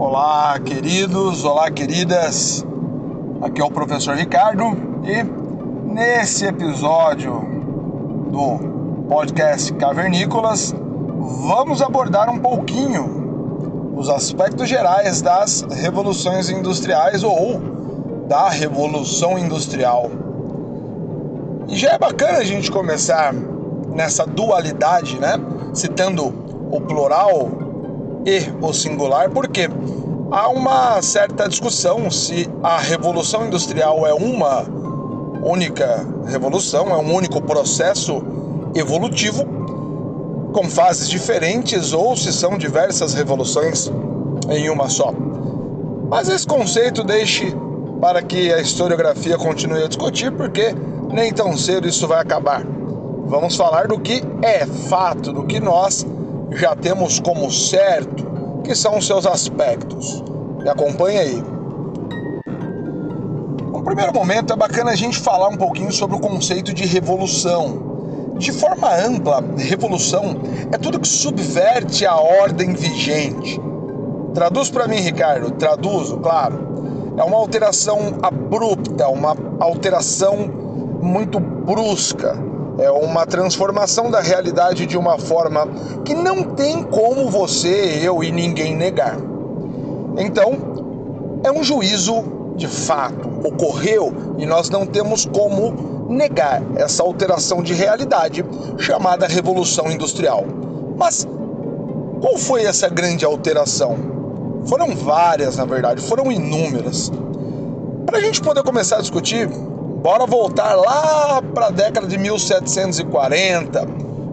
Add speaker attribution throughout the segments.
Speaker 1: Olá, queridos, olá, queridas. Aqui é o professor Ricardo e nesse episódio do podcast Cavernícolas vamos abordar um pouquinho os aspectos gerais das revoluções industriais ou da revolução industrial. E já é bacana a gente começar nessa dualidade, né? Citando o plural e o singular, porque há uma certa discussão se a revolução industrial é uma única revolução, é um único processo evolutivo com fases diferentes ou se são diversas revoluções em uma só. Mas esse conceito deixe para que a historiografia continue a discutir, porque nem tão cedo isso vai acabar. Vamos falar do que é fato, do que nós já temos como certo, que são os seus aspectos. Me acompanha aí. No primeiro momento é bacana a gente falar um pouquinho sobre o conceito de revolução. De forma ampla, revolução é tudo que subverte a ordem vigente. Traduz para mim, Ricardo. Traduzo, claro. É uma alteração abrupta, uma alteração muito brusca, é uma transformação da realidade de uma forma que não tem como você, eu e ninguém negar. Então, é um juízo de fato, ocorreu e nós não temos como negar essa alteração de realidade chamada Revolução Industrial. Mas qual foi essa grande alteração? Foram várias, na verdade, foram inúmeras. Para a gente poder começar a discutir, Bora voltar lá para a década de 1740,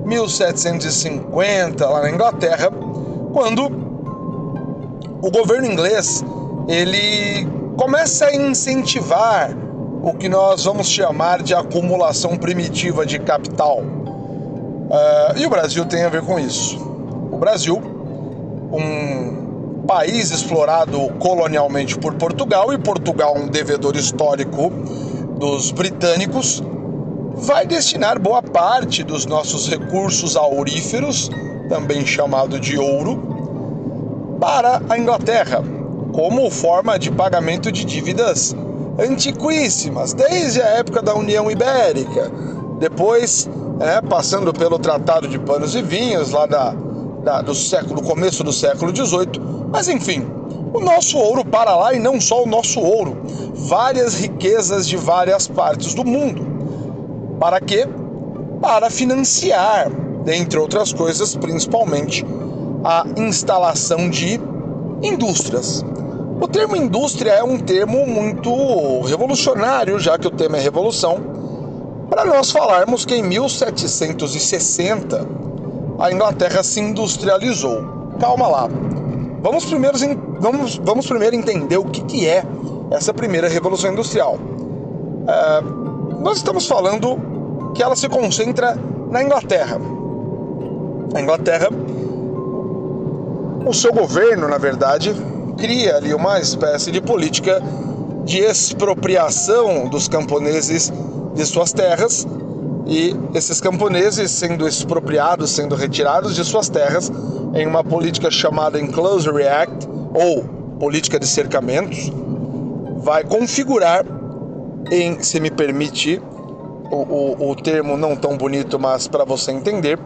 Speaker 1: 1750, lá na Inglaterra, quando o governo inglês ele começa a incentivar o que nós vamos chamar de acumulação primitiva de capital. Uh, e o Brasil tem a ver com isso. O Brasil, um país explorado colonialmente por Portugal, e Portugal um devedor histórico dos britânicos vai destinar boa parte dos nossos recursos auríferos, também chamado de ouro, para a Inglaterra, como forma de pagamento de dívidas antiquíssimas, desde a época da União Ibérica, depois é, passando pelo Tratado de Panos e Vinhos, lá da, da, do século, começo do século XVIII, mas enfim, o nosso ouro para lá e não só o nosso ouro, várias riquezas de várias partes do mundo. Para quê? Para financiar, dentre outras coisas, principalmente a instalação de indústrias. O termo indústria é um termo muito revolucionário, já que o tema é revolução, para nós falarmos que em 1760 a Inglaterra se industrializou. Calma lá. Vamos primeiro, vamos, vamos primeiro entender o que, que é essa primeira revolução industrial. É, nós estamos falando que ela se concentra na Inglaterra. A Inglaterra, o seu governo, na verdade, cria ali uma espécie de política de expropriação dos camponeses de suas terras e esses camponeses sendo expropriados, sendo retirados de suas terras em uma política chamada Enclosure Act ou política de cercamentos, vai configurar em, se me permite o, o, o termo não tão bonito, mas para você entender,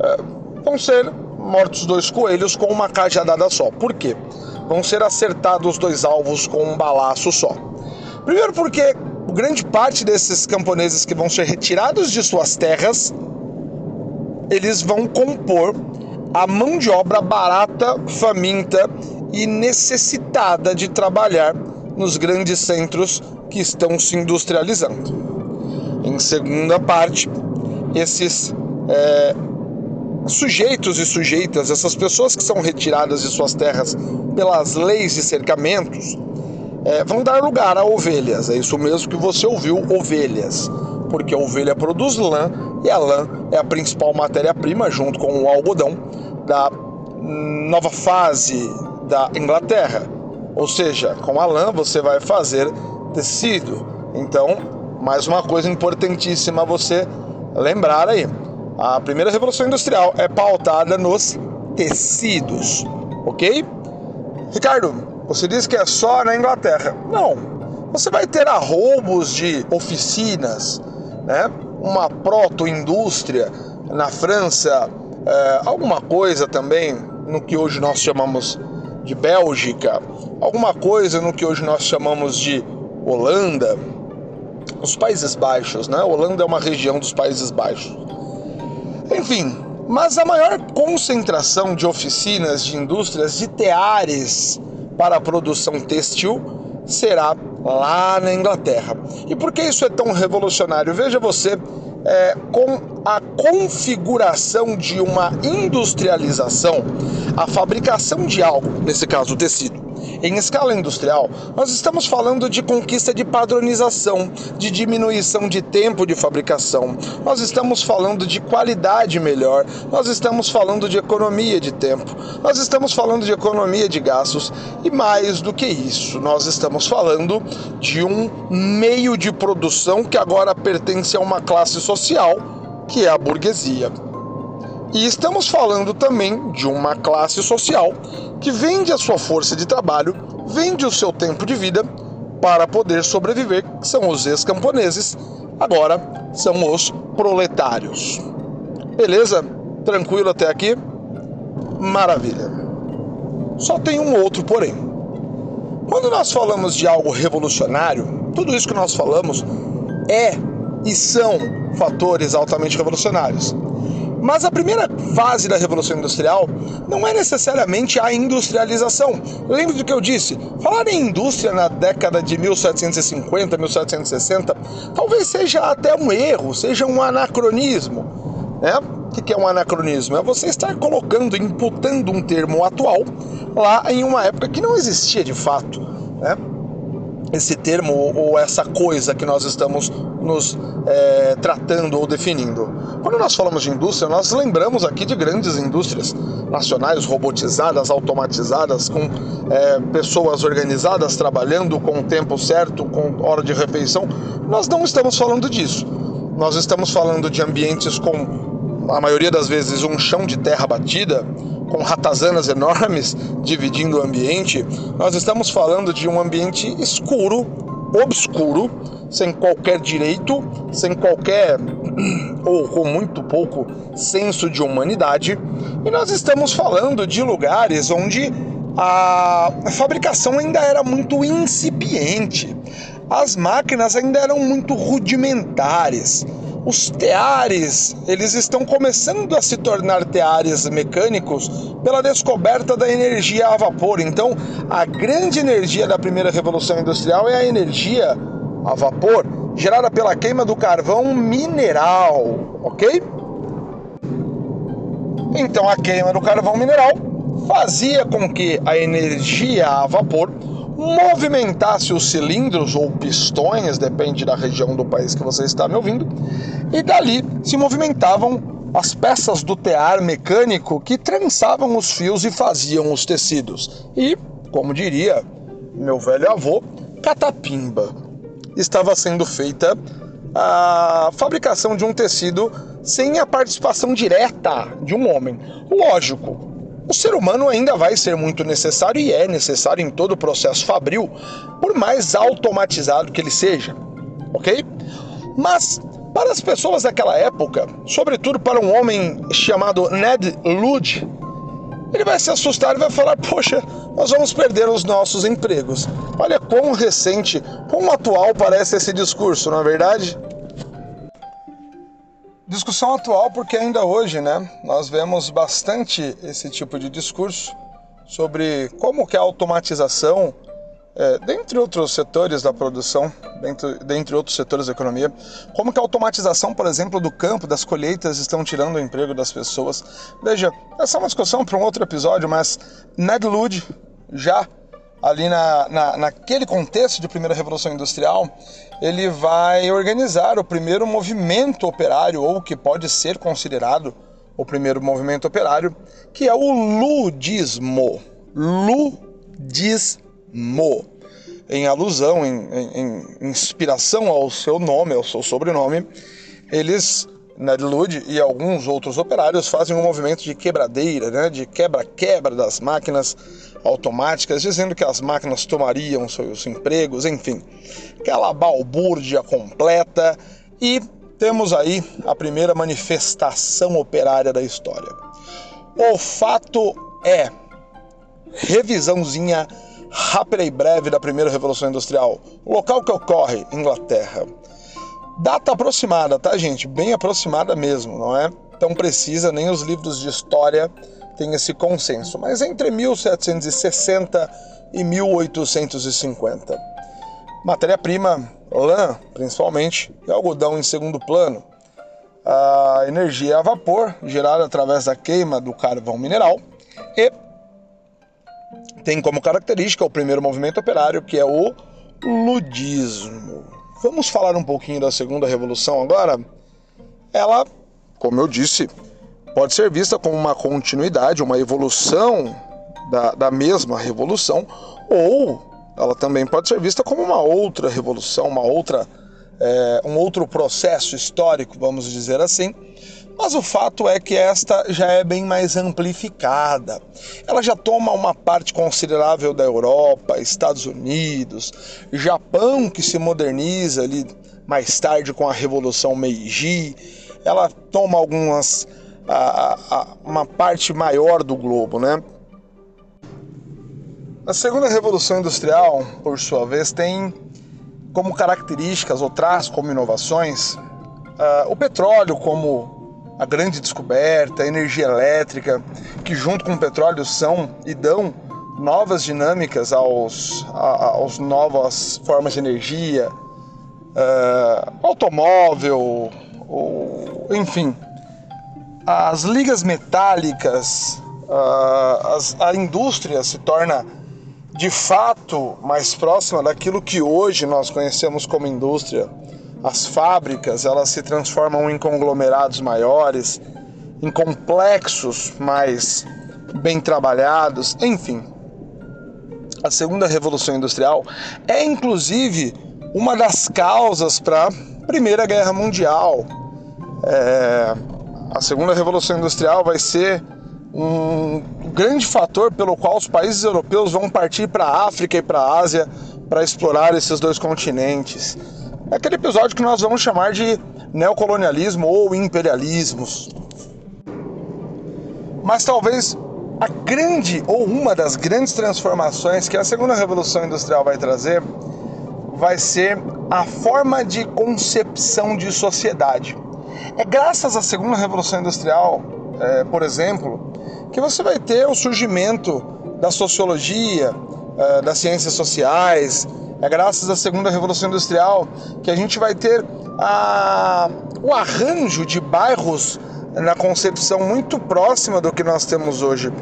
Speaker 1: é, vão ser mortos dois coelhos com uma cajadada só. Por quê? Vão ser acertados dois alvos com um balaço só. Primeiro porque grande parte desses camponeses que vão ser retirados de suas terras, eles vão compor a mão de obra barata, faminta e necessitada de trabalhar nos grandes centros que estão se industrializando. Em segunda parte, esses é, sujeitos e sujeitas, essas pessoas que são retiradas de suas terras pelas leis de cercamentos, é, vão dar lugar a ovelhas. É isso mesmo que você ouviu, ovelhas. Porque a ovelha produz lã e a lã é a principal matéria-prima, junto com o algodão, da nova fase da Inglaterra ou seja, com a lã você vai fazer tecido. Então, mais uma coisa importantíssima você lembrar aí. A primeira revolução industrial é pautada nos tecidos, ok? Ricardo, você disse que é só na Inglaterra. Não. Você vai ter arroubos de oficinas, né? uma proto-indústria na França, é, alguma coisa também no que hoje nós chamamos de Bélgica, alguma coisa no que hoje nós chamamos de Holanda, os Países Baixos, né? Holanda é uma região dos Países Baixos. Enfim, mas a maior concentração de oficinas, de indústrias, de teares para a produção têxtil será lá na Inglaterra. E por que isso é tão revolucionário? Veja você, é, com a configuração de uma industrialização, a fabricação de algo, nesse caso o tecido, em escala industrial, nós estamos falando de conquista de padronização, de diminuição de tempo de fabricação, nós estamos falando de qualidade melhor, nós estamos falando de economia de tempo, nós estamos falando de economia de gastos. E mais do que isso, nós estamos falando de um meio de produção que agora pertence a uma classe social que é a burguesia. E estamos falando também de uma classe social que vende a sua força de trabalho, vende o seu tempo de vida para poder sobreviver, que são os ex-camponeses, agora são os proletários. Beleza? Tranquilo até aqui? Maravilha. Só tem um outro porém. Quando nós falamos de algo revolucionário, tudo isso que nós falamos é e são fatores altamente revolucionários. Mas a primeira fase da Revolução Industrial não é necessariamente a industrialização. Lembre do que eu disse: falar em indústria na década de 1750, 1760, talvez seja até um erro, seja um anacronismo. Né? O que é um anacronismo? É você estar colocando, imputando um termo atual lá em uma época que não existia de fato. Esse termo ou essa coisa que nós estamos nos é, tratando ou definindo. Quando nós falamos de indústria, nós lembramos aqui de grandes indústrias nacionais robotizadas, automatizadas, com é, pessoas organizadas trabalhando com o tempo certo, com hora de refeição. Nós não estamos falando disso. Nós estamos falando de ambientes com, a maioria das vezes, um chão de terra batida, com ratazanas enormes dividindo o ambiente, nós estamos falando de um ambiente escuro, obscuro, sem qualquer direito, sem qualquer ou com muito pouco senso de humanidade, e nós estamos falando de lugares onde a fabricação ainda era muito incipiente, as máquinas ainda eram muito rudimentares os teares, eles estão começando a se tornar teares mecânicos pela descoberta da energia a vapor. Então, a grande energia da primeira revolução industrial é a energia a vapor, gerada pela queima do carvão mineral, ok? Então, a queima do carvão mineral fazia com que a energia a vapor movimentasse os cilindros ou pistões, depende da região do país que você está me ouvindo, e dali se movimentavam as peças do tear mecânico que trançavam os fios e faziam os tecidos. E, como diria meu velho avô, catapimba. Estava sendo feita a fabricação de um tecido sem a participação direta de um homem. Lógico, o ser humano ainda vai ser muito necessário e é necessário em todo o processo fabril, por mais automatizado que ele seja, ok? Mas para as pessoas daquela época, sobretudo para um homem chamado Ned Ludd, ele vai se assustar e vai falar: Poxa, nós vamos perder os nossos empregos. Olha quão recente, quão atual parece esse discurso, não é verdade? Discussão atual porque ainda hoje, né, nós vemos bastante esse tipo de discurso sobre como que a automatização, é, dentre outros setores da produção, dentre, dentre outros setores da economia, como que a automatização, por exemplo, do campo, das colheitas, estão tirando o emprego das pessoas. Veja, essa é uma discussão para um outro episódio, mas Ned Ludd já ali na, na, naquele contexto de primeira revolução industrial, ele vai organizar o primeiro movimento operário, ou que pode ser considerado o primeiro movimento operário, que é o ludismo. Ludismo. Em alusão, em, em, em inspiração ao seu nome, ao seu sobrenome, eles Nedlud e alguns outros operários fazem um movimento de quebradeira, né, de quebra-quebra das máquinas automáticas, dizendo que as máquinas tomariam seus empregos, enfim, aquela balbúrdia completa e temos aí a primeira manifestação operária da história. O fato é, revisãozinha rápida e breve da primeira Revolução Industrial. Local que ocorre, Inglaterra. Data aproximada, tá, gente? Bem aproximada mesmo, não é tão precisa, nem os livros de história têm esse consenso, mas entre 1760 e 1850. Matéria-prima, lã, principalmente, e algodão em segundo plano. A energia a vapor, gerada através da queima do carvão mineral, e tem como característica o primeiro movimento operário, que é o ludismo. Vamos falar um pouquinho da segunda revolução agora? Ela, como eu disse, pode ser vista como uma continuidade, uma evolução da, da mesma revolução, ou ela também pode ser vista como uma outra revolução, uma outra, é, um outro processo histórico, vamos dizer assim, mas o fato é que esta já é bem mais amplificada. Ela já toma uma parte considerável da Europa, Estados Unidos, Japão, que se moderniza ali mais tarde com a Revolução Meiji. Ela toma algumas. A, a, uma parte maior do globo, né? A segunda revolução industrial, por sua vez, tem como características ou traz como inovações uh, o petróleo como a grande descoberta, a energia elétrica, que junto com o petróleo são e dão novas dinâmicas aos, aos novas formas de energia, uh, automóvel, ou, enfim, as ligas metálicas, as, a indústria se torna de fato mais próxima daquilo que hoje nós conhecemos como indústria as fábricas elas se transformam em conglomerados maiores, em complexos mais bem trabalhados, enfim. A segunda revolução industrial é inclusive uma das causas para a Primeira Guerra Mundial. É, a segunda revolução industrial vai ser um grande fator pelo qual os países europeus vão partir para a África e para a Ásia para explorar esses dois continentes. É aquele episódio que nós vamos chamar de neocolonialismo ou imperialismos. Mas talvez a grande ou uma das grandes transformações que a segunda revolução industrial vai trazer vai ser a forma de concepção de sociedade. É graças à segunda revolução industrial, é, por exemplo, que você vai ter o surgimento da sociologia, é, das ciências sociais, é graças à segunda revolução industrial que a gente vai ter a, o arranjo de bairros na concepção muito próxima do que nós temos hoje.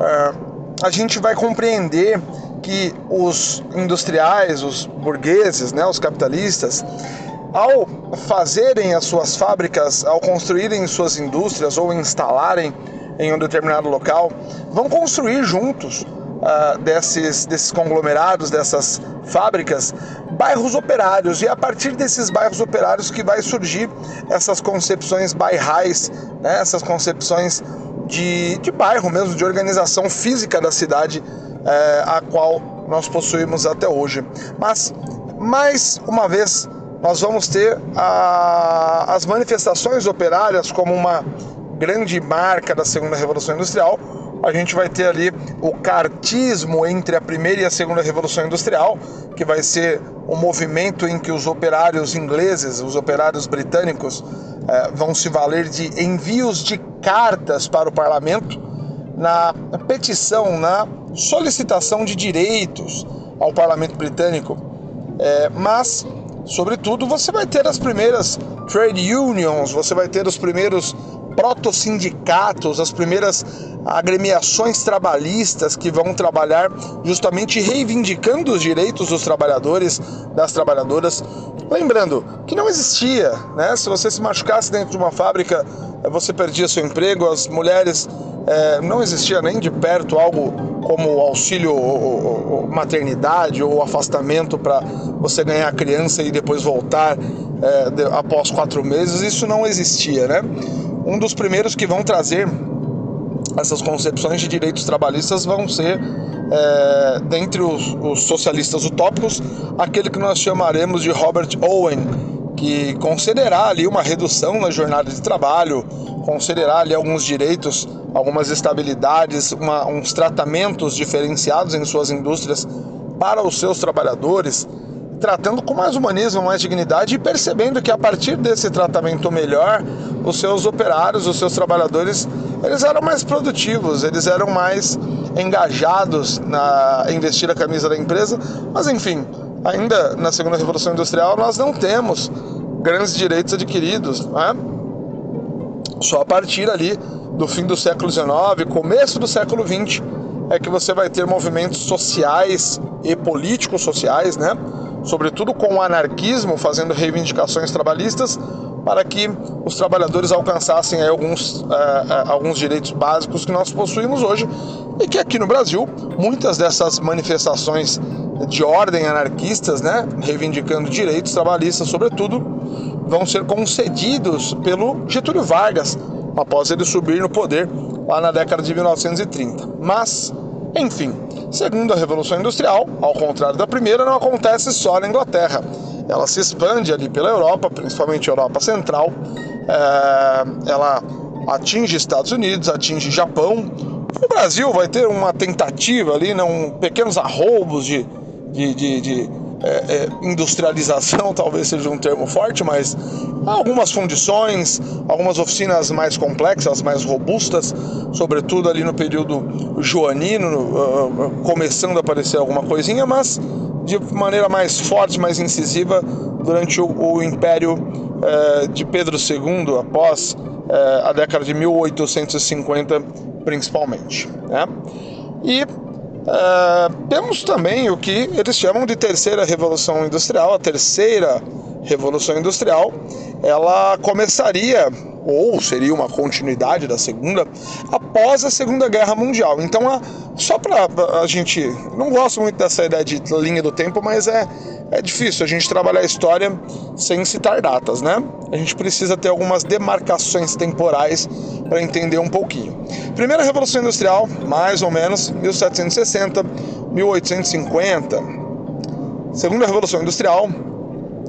Speaker 1: É, a gente vai compreender que os industriais, os burgueses, né, os capitalistas, ao fazerem as suas fábricas, ao construírem suas indústrias ou instalarem em um determinado local, vão construir juntos uh, desses, desses conglomerados, dessas fábricas, bairros operários. E é a partir desses bairros operários que vai surgir essas concepções bairrais, né? essas concepções de, de bairro mesmo, de organização física da cidade, eh, a qual nós possuímos até hoje. Mas, mais uma vez, nós vamos ter a, as manifestações operárias como uma grande marca da segunda revolução industrial, a gente vai ter ali o cartismo entre a primeira e a segunda revolução industrial, que vai ser um movimento em que os operários ingleses, os operários britânicos, eh, vão se valer de envios de cartas para o parlamento na petição, na solicitação de direitos ao parlamento britânico. Eh, mas, sobretudo, você vai ter as primeiras trade unions, você vai ter os primeiros proto-sindicatos, as primeiras agremiações trabalhistas que vão trabalhar justamente reivindicando os direitos dos trabalhadores, das trabalhadoras. Lembrando que não existia, né? Se você se machucasse dentro de uma fábrica, você perdia seu emprego, as mulheres é, não existia nem de perto algo como auxílio ou, maternidade ou afastamento para você ganhar a criança e depois voltar é, após quatro meses, isso não existia, né? Um dos primeiros que vão trazer essas concepções de direitos trabalhistas vão ser, é, dentre os, os socialistas utópicos, aquele que nós chamaremos de Robert Owen, que concederá ali uma redução na jornada de trabalho, concederá ali alguns direitos, algumas estabilidades, uma, uns tratamentos diferenciados em suas indústrias para os seus trabalhadores, tratando com mais humanismo, mais dignidade e percebendo que a partir desse tratamento melhor, os seus operários, os seus trabalhadores, eles eram mais produtivos, eles eram mais engajados na investir a camisa da empresa, mas enfim, ainda na segunda revolução industrial nós não temos grandes direitos adquiridos, né? Só a partir ali do fim do século XIX, começo do século XX, é que você vai ter movimentos sociais e políticos sociais, né? Sobretudo com o anarquismo fazendo reivindicações trabalhistas para que os trabalhadores alcançassem alguns, uh, alguns direitos básicos que nós possuímos hoje e que aqui no Brasil muitas dessas manifestações de ordem anarquistas, né, reivindicando direitos trabalhistas, sobretudo, vão ser concedidos pelo Getúlio Vargas após ele subir no poder lá na década de 1930. Mas, enfim, segundo a Revolução Industrial, ao contrário da primeira, não acontece só na Inglaterra. Ela se expande ali pela Europa, principalmente Europa Central. É, ela atinge Estados Unidos, atinge Japão. O Brasil vai ter uma tentativa ali, não, pequenos arroubos de, de, de, de é, é, industrialização talvez seja um termo forte, mas algumas fundições, algumas oficinas mais complexas, mais robustas, sobretudo ali no período joanino, uh, começando a aparecer alguma coisinha, mas de maneira mais forte, mais incisiva durante o, o Império uh, de Pedro II, após uh, a década de 1850, principalmente. Né? E Uh, temos também o que eles chamam de terceira revolução industrial. A terceira revolução industrial, ela começaria ou seria uma continuidade da segunda após a Segunda Guerra Mundial. Então, só para a gente, não gosto muito dessa ideia de linha do tempo, mas é é difícil a gente trabalhar a história sem citar datas, né? A gente precisa ter algumas demarcações temporais para entender um pouquinho. Primeira Revolução Industrial, mais ou menos 1760, 1850. Segunda Revolução Industrial,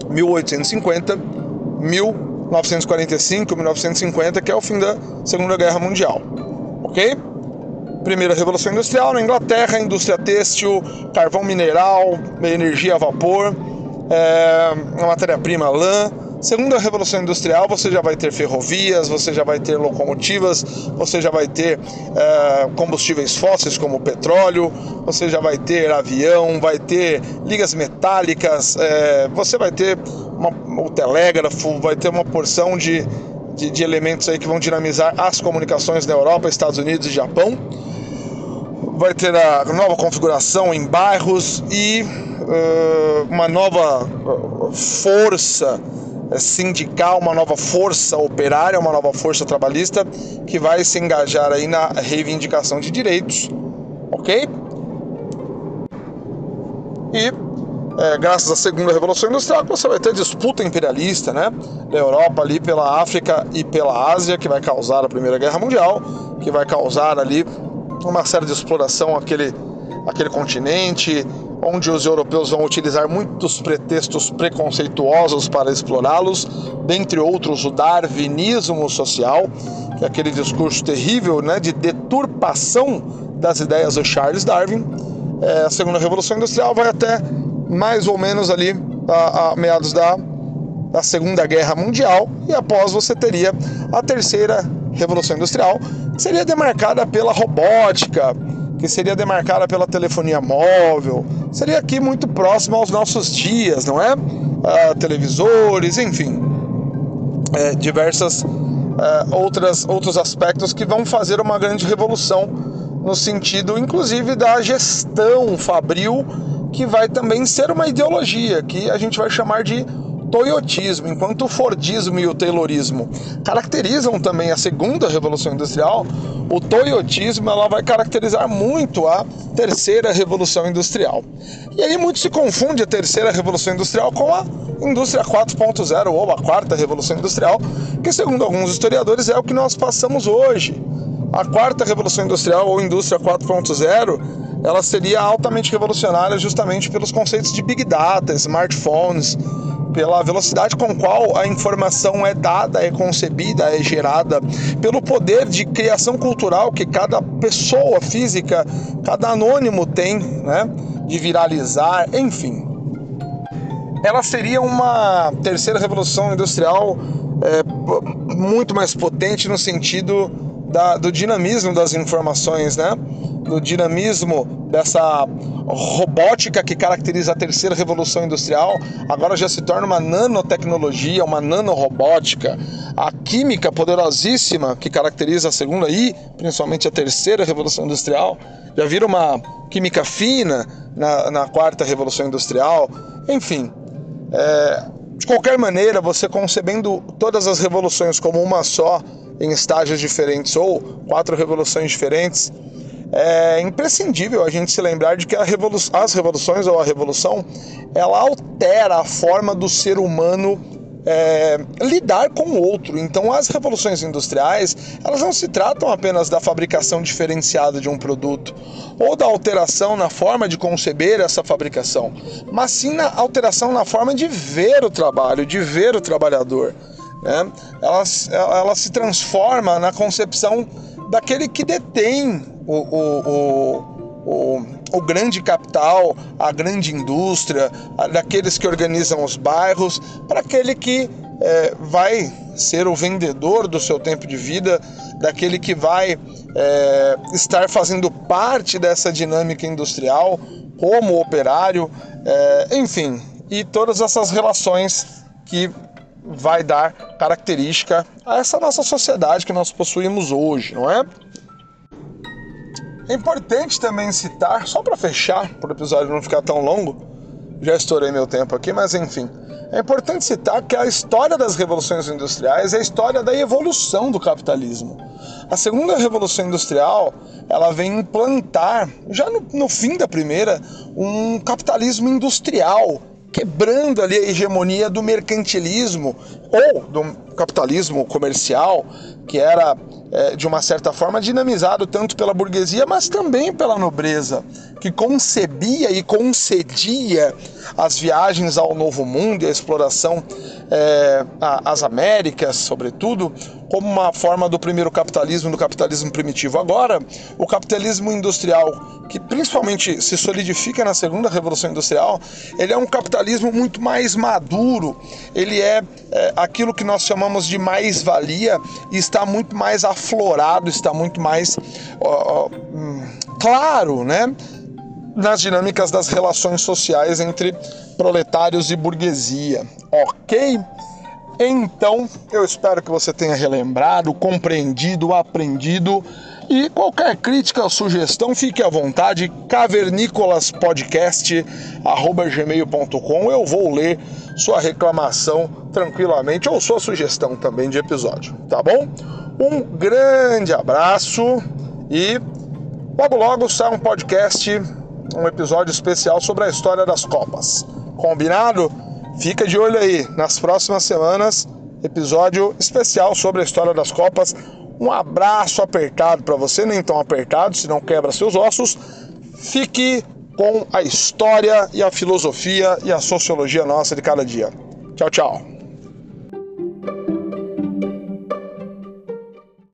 Speaker 1: 1850, 1945, 1950, que é o fim da Segunda Guerra Mundial. Ok? Primeira Revolução Industrial na Inglaterra, indústria têxtil, carvão mineral, energia a vapor, é, matéria-prima lã. Segunda Revolução Industrial, você já vai ter ferrovias, você já vai ter locomotivas, você já vai ter é, combustíveis fósseis como petróleo, você já vai ter avião, vai ter ligas metálicas, é, você vai ter uma, o telégrafo, vai ter uma porção de, de, de elementos aí que vão dinamizar as comunicações na Europa, Estados Unidos e Japão vai ter a nova configuração em bairros e uh, uma nova força sindical, uma nova força operária, uma nova força trabalhista que vai se engajar aí na reivindicação de direitos, ok? E é, graças à segunda revolução industrial você vai ter disputa imperialista, né, da Europa ali pela África e pela Ásia que vai causar a primeira guerra mundial, que vai causar ali uma série de exploração aquele, aquele continente, onde os europeus vão utilizar muitos pretextos preconceituosos para explorá-los, dentre outros o darwinismo social, que é aquele discurso terrível né, de deturpação das ideias do Charles Darwin. É, a segunda revolução industrial vai até mais ou menos ali a, a meados da, da Segunda Guerra Mundial e após você teria a terceira revolução industrial, que seria demarcada pela robótica, que seria demarcada pela telefonia móvel, seria aqui muito próximo aos nossos dias, não é? Televisores, enfim, é, diversas uh, outras, outros aspectos que vão fazer uma grande revolução no sentido, inclusive, da gestão fabril, que vai também ser uma ideologia que a gente vai chamar de toyotismo, enquanto o fordismo e o taylorismo caracterizam também a segunda revolução industrial, o toyotismo ela vai caracterizar muito a terceira revolução industrial. E aí muito se confunde a terceira revolução industrial com a indústria 4.0 ou a quarta revolução industrial, que segundo alguns historiadores é o que nós passamos hoje. A quarta revolução industrial ou indústria 4.0 ela seria altamente revolucionária justamente pelos conceitos de big data, smartphones, pela velocidade com qual a informação é dada, é concebida, é gerada, pelo poder de criação cultural que cada pessoa física, cada anônimo tem, né, de viralizar, enfim. Ela seria uma terceira revolução industrial é, muito mais potente no sentido da, do dinamismo das informações, né? Do dinamismo dessa robótica que caracteriza a terceira revolução industrial, agora já se torna uma nanotecnologia, uma nanorobótica. A química poderosíssima que caracteriza a segunda e principalmente a terceira revolução industrial, já vira uma química fina na, na quarta revolução industrial. Enfim, é, de qualquer maneira, você concebendo todas as revoluções como uma só, em estágios diferentes ou quatro revoluções diferentes, é imprescindível a gente se lembrar de que revolu as revoluções ou a revolução ela altera a forma do ser humano é, lidar com o outro. Então, as revoluções industriais elas não se tratam apenas da fabricação diferenciada de um produto ou da alteração na forma de conceber essa fabricação, mas sim na alteração na forma de ver o trabalho, de ver o trabalhador. Né? Ela, ela se transforma na concepção daquele que detém o, o, o, o, o grande capital, a grande indústria, daqueles que organizam os bairros, para aquele que é, vai ser o vendedor do seu tempo de vida, daquele que vai é, estar fazendo parte dessa dinâmica industrial como operário, é, enfim, e todas essas relações que vai dar característica a essa nossa sociedade que nós possuímos hoje, não é? É importante também citar, só para fechar, para o episódio não ficar tão longo, já estourei meu tempo aqui, mas enfim. É importante citar que a história das revoluções industriais é a história da evolução do capitalismo. A segunda revolução industrial, ela vem implantar, já no, no fim da primeira, um capitalismo industrial quebrando ali a hegemonia do mercantilismo ou do capitalismo comercial, que era é, de uma certa forma dinamizado tanto pela burguesia, mas também pela nobreza, que concebia e concedia as viagens ao Novo Mundo e a exploração é, às Américas, sobretudo, como uma forma do primeiro capitalismo, do capitalismo primitivo. Agora, o capitalismo industrial, que principalmente se solidifica na segunda revolução industrial, ele é um capitalismo muito mais maduro, ele é, é aquilo que nós chamamos de mais-valia está muito mais aflorado, está muito mais hum, claro, né? nas dinâmicas das relações sociais entre proletários e burguesia, ok? Então, eu espero que você tenha relembrado, compreendido, aprendido. E qualquer crítica ou sugestão, fique à vontade, cavernicolaspodcast.gmail.com. Eu vou ler sua reclamação tranquilamente ou sua sugestão também de episódio, tá bom? Um grande abraço e logo logo sai um podcast, um episódio especial sobre a história das Copas. Combinado? Fica de olho aí nas próximas semanas, episódio especial sobre a história das Copas. Um abraço apertado para você, nem tão apertado, se não quebra seus ossos. Fique com a história e a filosofia e a sociologia nossa de cada dia. Tchau, tchau.